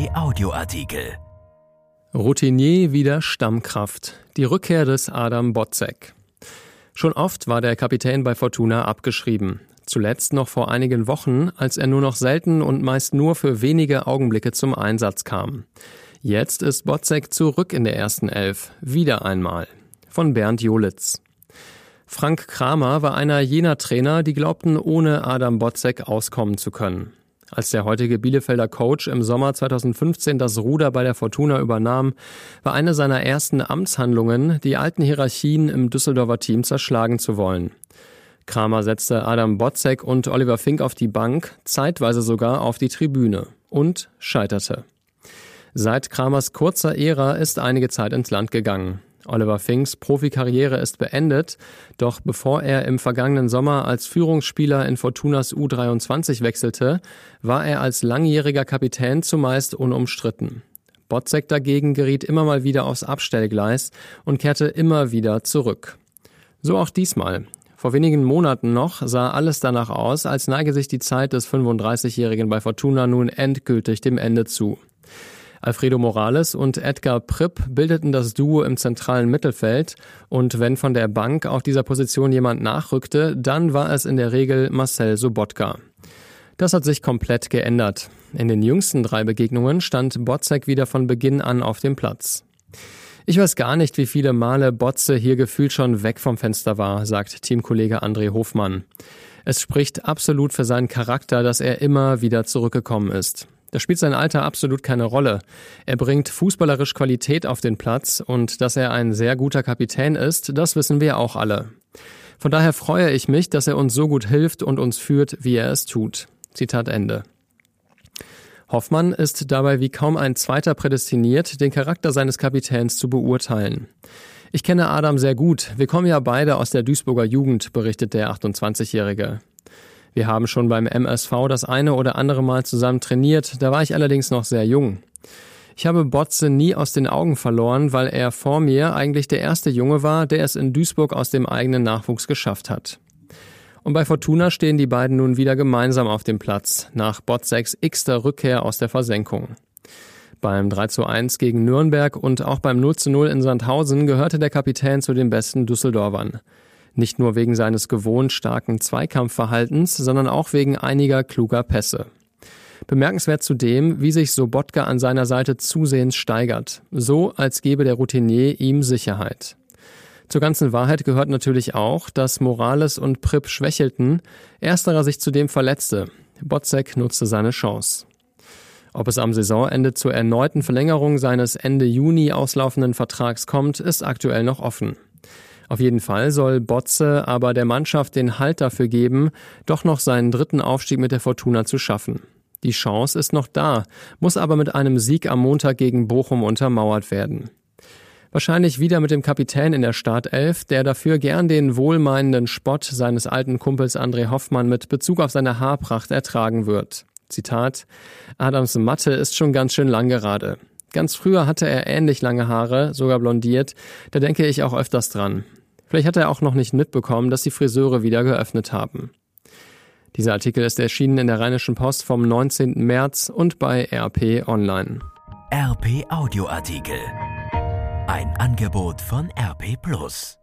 RP Audioartikel. Routinier wieder Stammkraft. Die Rückkehr des Adam Botzek. Schon oft war der Kapitän bei Fortuna abgeschrieben. Zuletzt noch vor einigen Wochen, als er nur noch selten und meist nur für wenige Augenblicke zum Einsatz kam. Jetzt ist Botzek zurück in der ersten Elf. Wieder einmal. Von Bernd Jolitz. Frank Kramer war einer jener Trainer, die glaubten, ohne Adam Botzek auskommen zu können. Als der heutige Bielefelder Coach im Sommer 2015 das Ruder bei der Fortuna übernahm, war eine seiner ersten Amtshandlungen, die alten Hierarchien im Düsseldorfer Team zerschlagen zu wollen. Kramer setzte Adam Botzek und Oliver Fink auf die Bank, zeitweise sogar auf die Tribüne und scheiterte. Seit Kramers kurzer Ära ist einige Zeit ins Land gegangen. Oliver Finks Profikarriere ist beendet, doch bevor er im vergangenen Sommer als Führungsspieler in Fortunas U23 wechselte, war er als langjähriger Kapitän zumeist unumstritten. Botzek dagegen geriet immer mal wieder aufs Abstellgleis und kehrte immer wieder zurück. So auch diesmal. Vor wenigen Monaten noch sah alles danach aus, als neige sich die Zeit des 35-Jährigen bei Fortuna nun endgültig dem Ende zu. Alfredo Morales und Edgar Pripp bildeten das Duo im zentralen Mittelfeld und wenn von der Bank auf dieser Position jemand nachrückte, dann war es in der Regel Marcel Sobotka. Das hat sich komplett geändert. In den jüngsten drei Begegnungen stand Botzek wieder von Beginn an auf dem Platz. Ich weiß gar nicht, wie viele Male Botze hier gefühlt schon weg vom Fenster war, sagt Teamkollege André Hofmann. Es spricht absolut für seinen Charakter, dass er immer wieder zurückgekommen ist. Da spielt sein Alter absolut keine Rolle. Er bringt fußballerisch Qualität auf den Platz und dass er ein sehr guter Kapitän ist, das wissen wir auch alle. Von daher freue ich mich, dass er uns so gut hilft und uns führt, wie er es tut. Zitat Ende. Hoffmann ist dabei wie kaum ein zweiter prädestiniert, den Charakter seines Kapitäns zu beurteilen. Ich kenne Adam sehr gut. Wir kommen ja beide aus der Duisburger Jugend, berichtet der 28-Jährige. Wir haben schon beim MSV das eine oder andere Mal zusammen trainiert, da war ich allerdings noch sehr jung. Ich habe Botze nie aus den Augen verloren, weil er vor mir eigentlich der erste Junge war, der es in Duisburg aus dem eigenen Nachwuchs geschafft hat. Und bei Fortuna stehen die beiden nun wieder gemeinsam auf dem Platz, nach Botzeks x-ter Rückkehr aus der Versenkung. Beim 3 zu 1 gegen Nürnberg und auch beim 0 zu 0 in Sandhausen gehörte der Kapitän zu den besten Düsseldorfern. Nicht nur wegen seines gewohnt starken Zweikampfverhaltens, sondern auch wegen einiger kluger Pässe. Bemerkenswert zudem, wie sich Sobotka an seiner Seite zusehends steigert, so als gebe der Routinier ihm Sicherheit. Zur ganzen Wahrheit gehört natürlich auch, dass Morales und Pripp schwächelten, ersterer sich zudem verletzte. Botzek nutzte seine Chance. Ob es am Saisonende zur erneuten Verlängerung seines Ende Juni auslaufenden Vertrags kommt, ist aktuell noch offen. Auf jeden Fall soll Botze aber der Mannschaft den Halt dafür geben, doch noch seinen dritten Aufstieg mit der Fortuna zu schaffen. Die Chance ist noch da, muss aber mit einem Sieg am Montag gegen Bochum untermauert werden. Wahrscheinlich wieder mit dem Kapitän in der Startelf, der dafür gern den wohlmeinenden Spott seines alten Kumpels André Hoffmann mit Bezug auf seine Haarpracht ertragen wird. Zitat Adams Matte ist schon ganz schön lang gerade. Ganz früher hatte er ähnlich lange Haare, sogar blondiert, da denke ich auch öfters dran. Vielleicht hat er auch noch nicht mitbekommen, dass die Friseure wieder geöffnet haben. Dieser Artikel ist erschienen in der Rheinischen Post vom 19. März und bei RP Online. RP Audioartikel. Ein Angebot von RP Plus.